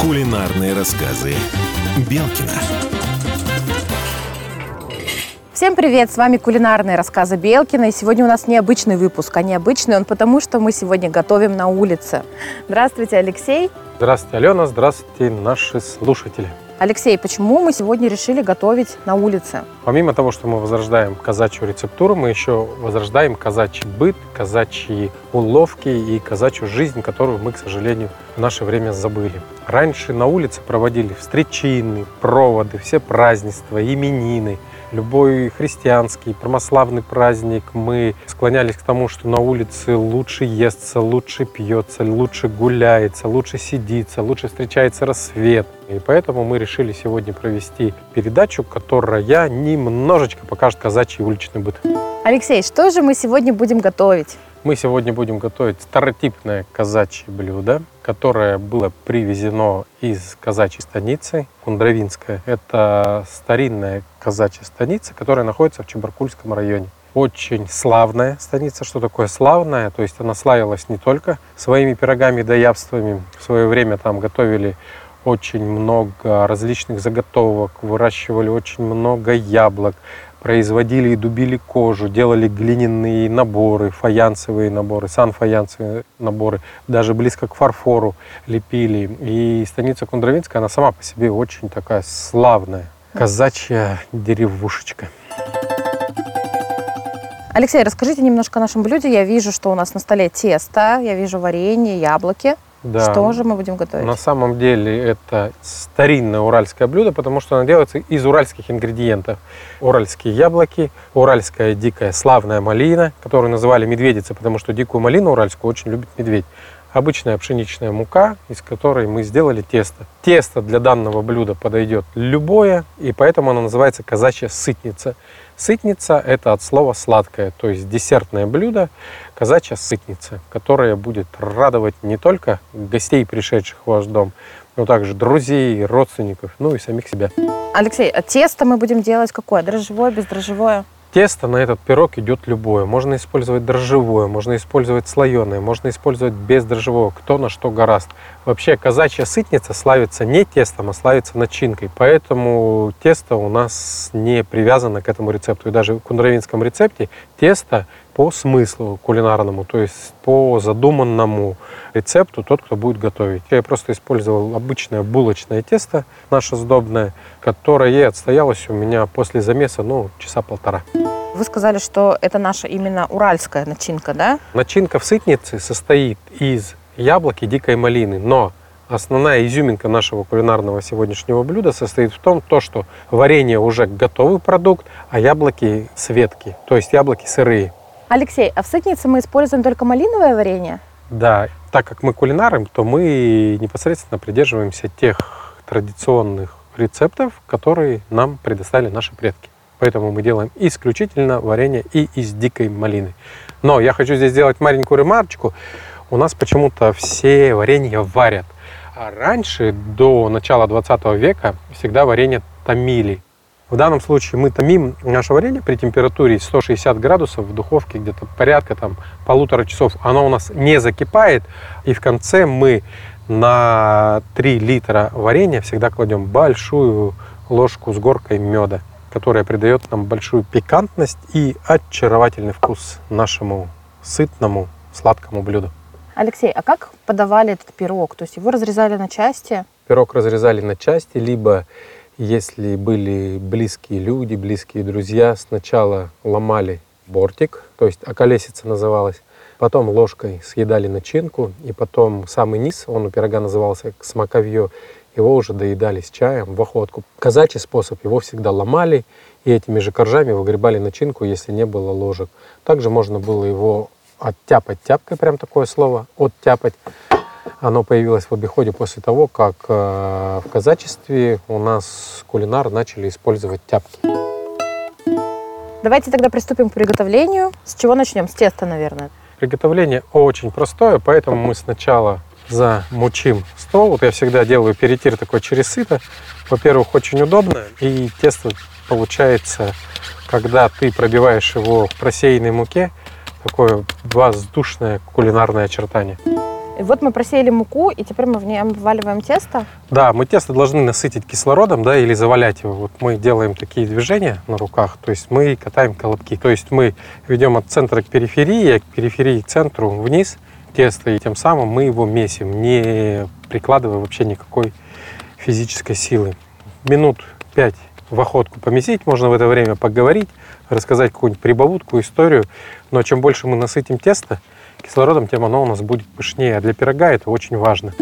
Кулинарные рассказы Белкина. Всем привет! С вами кулинарные рассказы Белкина. И сегодня у нас необычный выпуск. А необычный он потому, что мы сегодня готовим на улице. Здравствуйте, Алексей. Здравствуйте, Алена. Здравствуйте, наши слушатели. Алексей, почему мы сегодня решили готовить на улице? Помимо того, что мы возрождаем казачью рецептуру, мы еще возрождаем казачий быт, казачьи уловки и казачью жизнь, которую мы, к сожалению, в наше время забыли. Раньше на улице проводили встречины, проводы, все празднества, именины – любой христианский, православный праздник, мы склонялись к тому, что на улице лучше естся, лучше пьется, лучше гуляется, лучше сидится, лучше встречается рассвет. И поэтому мы решили сегодня провести передачу, которая немножечко покажет казачий уличный быт. Алексей, что же мы сегодня будем готовить? Мы сегодня будем готовить стереотипное казачье блюдо, которое было привезено из казачьей станицы Кундравинская. Это старинная казачья станица, которая находится в Чебаркульском районе. Очень славная станица. Что такое славная? То есть она славилась не только своими пирогами да явствами. В свое время там готовили очень много различных заготовок, выращивали очень много яблок, производили и дубили кожу, делали глиняные наборы, фаянсовые наборы, санфаянсовые наборы, даже близко к фарфору лепили. И станица Кундравинская, она сама по себе очень такая славная, казачья деревушечка. Алексей, расскажите немножко о нашем блюде. Я вижу, что у нас на столе тесто, я вижу варенье, яблоки. Да. Что же мы будем готовить? На самом деле это старинное уральское блюдо, потому что оно делается из уральских ингредиентов. Уральские яблоки, уральская дикая славная малина, которую называли медведица, потому что дикую малину уральскую очень любит медведь. Обычная пшеничная мука, из которой мы сделали тесто. Тесто для данного блюда подойдет любое, и поэтому оно называется казачья сытница. Сытница – это от слова сладкое, то есть десертное блюдо, казачья сытница, которая будет радовать не только гостей, пришедших в ваш дом, но также друзей, родственников, ну и самих себя. Алексей, а тесто мы будем делать какое? Дрожжевое, бездрожжевое? Тесто на этот пирог идет любое. Можно использовать дрожжевое, можно использовать слоеное, можно использовать без дрожжевого, кто на что гораст. Вообще казачья сытница славится не тестом, а славится начинкой. Поэтому тесто у нас не привязано к этому рецепту. И даже в кундравинском рецепте тесто по смыслу кулинарному, то есть по задуманному рецепту тот, кто будет готовить. Я просто использовал обычное булочное тесто, наше сдобное, которое отстоялось у меня после замеса, ну, часа полтора. Вы сказали, что это наша именно уральская начинка, да? Начинка в сытнице состоит из яблоки дикой малины, но основная изюминка нашего кулинарного сегодняшнего блюда состоит в том, то, что варенье уже готовый продукт, а яблоки светки, то есть яблоки сырые. Алексей, а в сытнице мы используем только малиновое варенье? Да, так как мы кулинары, то мы непосредственно придерживаемся тех традиционных рецептов, которые нам предоставили наши предки. Поэтому мы делаем исключительно варенье и из дикой малины. Но я хочу здесь сделать маленькую ремарочку. У нас почему-то все варенья варят. А раньше, до начала 20 века, всегда варенье томили. В данном случае мы томим наше варенье при температуре 160 градусов в духовке где-то порядка там полутора часов. Оно у нас не закипает, и в конце мы на 3 литра варенья всегда кладем большую ложку с горкой меда, которая придает нам большую пикантность и очаровательный вкус нашему сытному сладкому блюду. Алексей, а как подавали этот пирог? То есть его разрезали на части? Пирог разрезали на части, либо если были близкие люди, близкие друзья, сначала ломали бортик, то есть околесица называлась, потом ложкой съедали начинку, и потом самый низ, он у пирога назывался смаковье, его уже доедали с чаем в охотку. Казачий способ, его всегда ломали, и этими же коржами выгребали начинку, если не было ложек. Также можно было его оттяпать тяпкой, прям такое слово, оттяпать. Оно появилось в обиходе после того, как э, в казачестве у нас кулинар начали использовать тяпки. Давайте тогда приступим к приготовлению. С чего начнем? С теста, наверное. Приготовление очень простое, поэтому мы сначала замучим стол. Вот я всегда делаю перетир такой через сито. Во-первых, очень удобно, и тесто получается, когда ты пробиваешь его в просеянной муке, такое воздушное кулинарное очертание. И вот мы просеяли муку, и теперь мы в ней обваливаем тесто. Да, мы тесто должны насытить кислородом, да, или завалять его. Вот мы делаем такие движения на руках, то есть мы катаем колобки. То есть мы ведем от центра к периферии, от периферии к центру вниз тесто, и тем самым мы его месим, не прикладывая вообще никакой физической силы. Минут пять в охотку помесить, можно в это время поговорить, рассказать какую-нибудь прибавутку, историю. Но чем больше мы насытим тесто, кислородом, тем оно у нас будет пышнее. А для пирога это очень важно.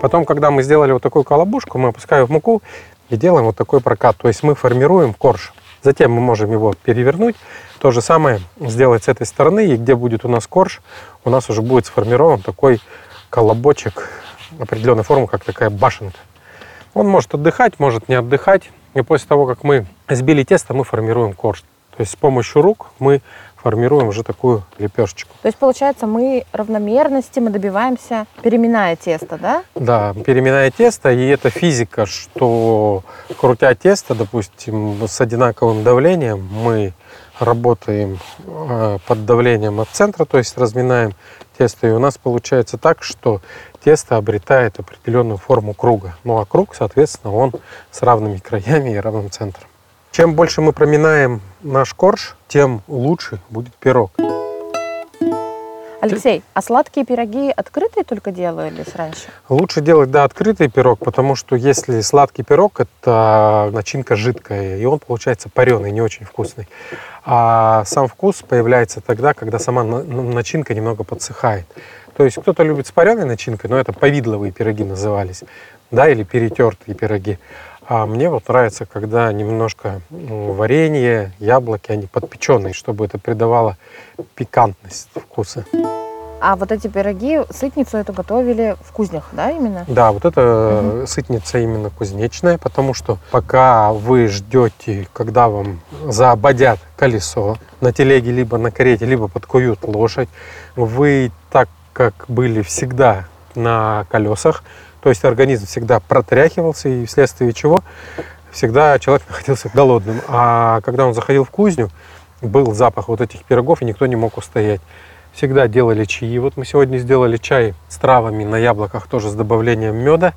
Потом, когда мы сделали вот такую колобушку, мы опускаем в муку и делаем вот такой прокат. То есть мы формируем корж. Затем мы можем его перевернуть. То же самое сделать с этой стороны. И где будет у нас корж, у нас уже будет сформирован такой колобочек определенной формы, как такая башенка. Он может отдыхать, может не отдыхать. И после того, как мы сбили тесто, мы формируем корж. То есть с помощью рук мы формируем уже такую лепешечку. То есть, получается, мы равномерности мы добиваемся, переминая тесто, да? Да, переминая тесто, и это физика, что крутя тесто, допустим, с одинаковым давлением, мы работаем э, под давлением от центра, то есть разминаем тесто, и у нас получается так, что тесто обретает определенную форму круга. Ну а круг, соответственно, он с равными краями и равным центром. Чем больше мы проминаем наш корж, тем лучше будет пирог. Алексей, а сладкие пироги открытые только делались раньше? Лучше делать, да, открытый пирог, потому что если сладкий пирог, это начинка жидкая, и он получается пареный, не очень вкусный. А сам вкус появляется тогда, когда сама начинка немного подсыхает. То есть кто-то любит с пареной начинкой, но это повидловые пироги назывались, да, или перетертые пироги. А мне вот нравится, когда немножко ну, варенье, яблоки, они подпеченные, чтобы это придавало пикантность вкуса. А вот эти пироги, сытницу эту готовили в кузнях, да, именно? Да, вот это угу. сытница именно кузнечная, потому что пока вы ждете, когда вам заободят колесо на телеге, либо на карете, либо подкуют лошадь, вы так, как были всегда на колесах, то есть организм всегда протряхивался, и вследствие чего всегда человек находился голодным. А когда он заходил в кузню, был запах вот этих пирогов, и никто не мог устоять. Всегда делали чаи. Вот мы сегодня сделали чай с травами на яблоках, тоже с добавлением меда.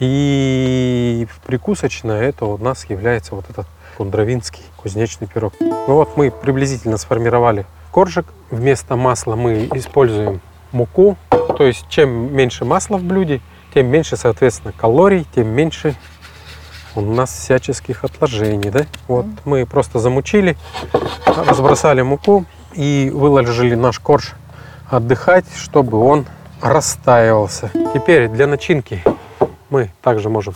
И прикусочно это у нас является вот этот кундравинский кузнечный пирог. Ну вот мы приблизительно сформировали коржик. Вместо масла мы используем муку. То есть чем меньше масла в блюде, тем меньше, соответственно, калорий, тем меньше у нас всяческих отложений, да? Вот мы просто замучили, разбросали муку и выложили наш корж отдыхать, чтобы он растаивался. Теперь для начинки мы также можем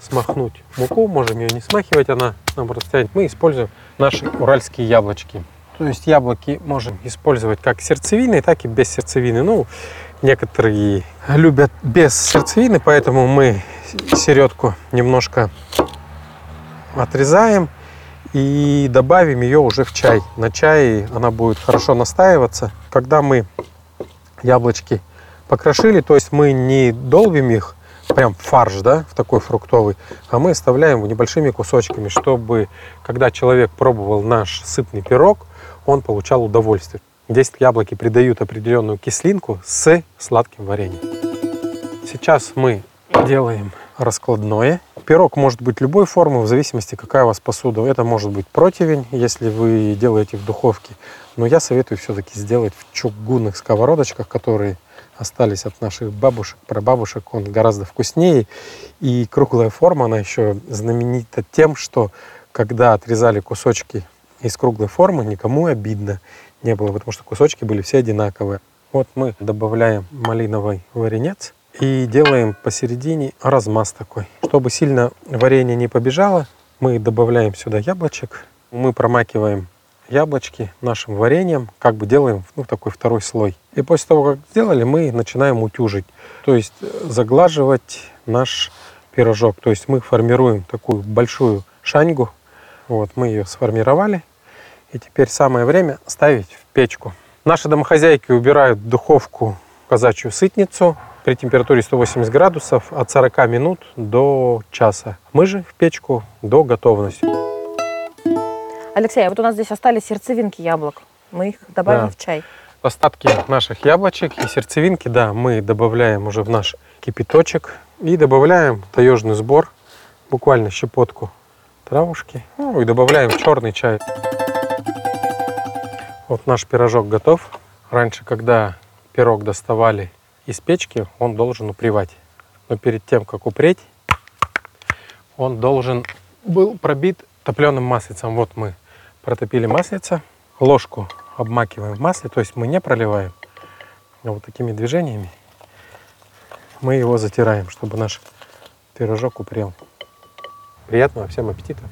смахнуть муку, можем ее не смахивать, она нам растянет. Мы используем наши уральские яблочки. То есть яблоки можем использовать как сердцевины, так и без сердцевины. Ну, Некоторые любят без сердцевины, поэтому мы середку немножко отрезаем и добавим ее уже в чай. На чай она будет хорошо настаиваться. Когда мы яблочки покрошили, то есть мы не долбим их прям фарш, да, в такой фруктовый, а мы оставляем его небольшими кусочками, чтобы когда человек пробовал наш сытный пирог, он получал удовольствие. Здесь яблоки придают определенную кислинку с сладким вареньем. Сейчас мы делаем раскладное. Пирог может быть любой формы, в зависимости, какая у вас посуда. Это может быть противень, если вы делаете в духовке. Но я советую все-таки сделать в чугунных сковородочках, которые остались от наших бабушек, прабабушек. Он гораздо вкуснее. И круглая форма, она еще знаменита тем, что когда отрезали кусочки из круглой формы, никому обидно не было, потому что кусочки были все одинаковые. Вот мы добавляем малиновый варенец и делаем посередине размаз такой. Чтобы сильно варенье не побежало, мы добавляем сюда яблочек, мы промакиваем яблочки нашим вареньем, как бы делаем ну, такой второй слой. И после того, как сделали, мы начинаем утюжить, то есть заглаживать наш пирожок. То есть мы формируем такую большую шаньгу. Вот мы ее сформировали. И теперь самое время ставить в печку. Наши домохозяйки убирают в духовку казачью сытницу при температуре 180 градусов от 40 минут до часа. Мы же в печку до готовности. Алексей, а вот у нас здесь остались сердцевинки яблок. Мы их добавим да. в чай. Остатки наших яблочек и сердцевинки, да, мы добавляем уже в наш кипяточек и добавляем таежный сбор, буквально щепотку травушки, ну и добавляем черный чай. Вот наш пирожок готов. Раньше, когда пирог доставали из печки, он должен упривать. Но перед тем, как упреть, он должен был пробит топленым маслицем. Вот мы протопили маслица, ложку обмакиваем в масле, то есть мы не проливаем, а вот такими движениями мы его затираем, чтобы наш пирожок упрел. Приятного всем аппетита!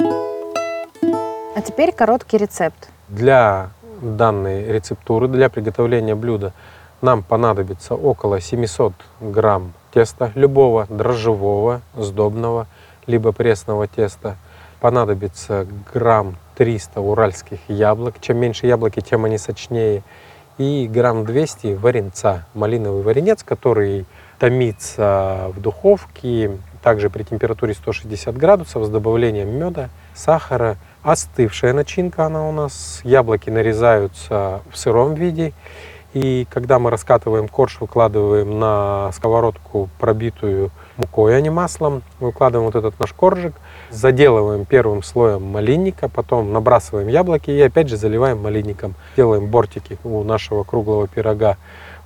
А теперь короткий рецепт. Для данной рецептуры, для приготовления блюда нам понадобится около 700 грамм теста любого дрожжевого, сдобного, либо пресного теста. Понадобится грамм 300 уральских яблок. Чем меньше яблоки, тем они сочнее. И грамм 200 варенца, малиновый варенец, который томится в духовке, также при температуре 160 градусов с добавлением меда, сахара. Остывшая начинка она у нас. Яблоки нарезаются в сыром виде. И когда мы раскатываем корж, выкладываем на сковородку, пробитую мукой, а не маслом, выкладываем вот этот наш коржик, заделываем первым слоем малинника, потом набрасываем яблоки и опять же заливаем малинником. Делаем бортики у нашего круглого пирога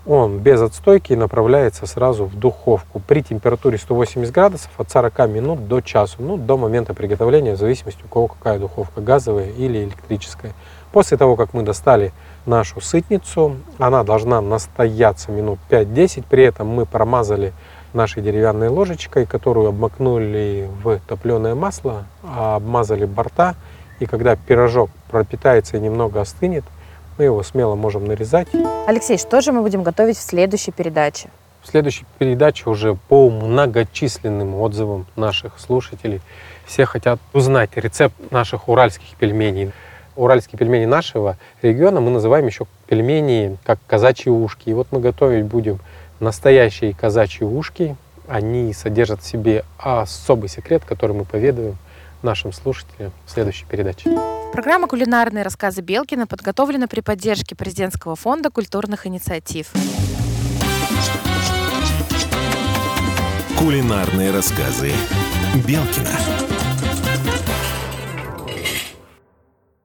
он без отстойки направляется сразу в духовку при температуре 180 градусов от 40 минут до часу, ну, до момента приготовления, в зависимости у кого какая духовка, газовая или электрическая. После того, как мы достали нашу сытницу, она должна настояться минут 5-10, при этом мы промазали нашей деревянной ложечкой, которую обмакнули в топленое масло, обмазали борта, и когда пирожок пропитается и немного остынет, мы его смело можем нарезать. Алексей, что же мы будем готовить в следующей передаче? В следующей передаче уже по многочисленным отзывам наших слушателей все хотят узнать рецепт наших уральских пельменей. Уральские пельмени нашего региона мы называем еще пельмени как казачьи ушки. И вот мы готовить будем настоящие казачьи ушки. Они содержат в себе особый секрет, который мы поведаем нашим слушателям в следующей передаче. Программа «Кулинарные рассказы Белкина» подготовлена при поддержке Президентского фонда культурных инициатив. Кулинарные рассказы Белкина.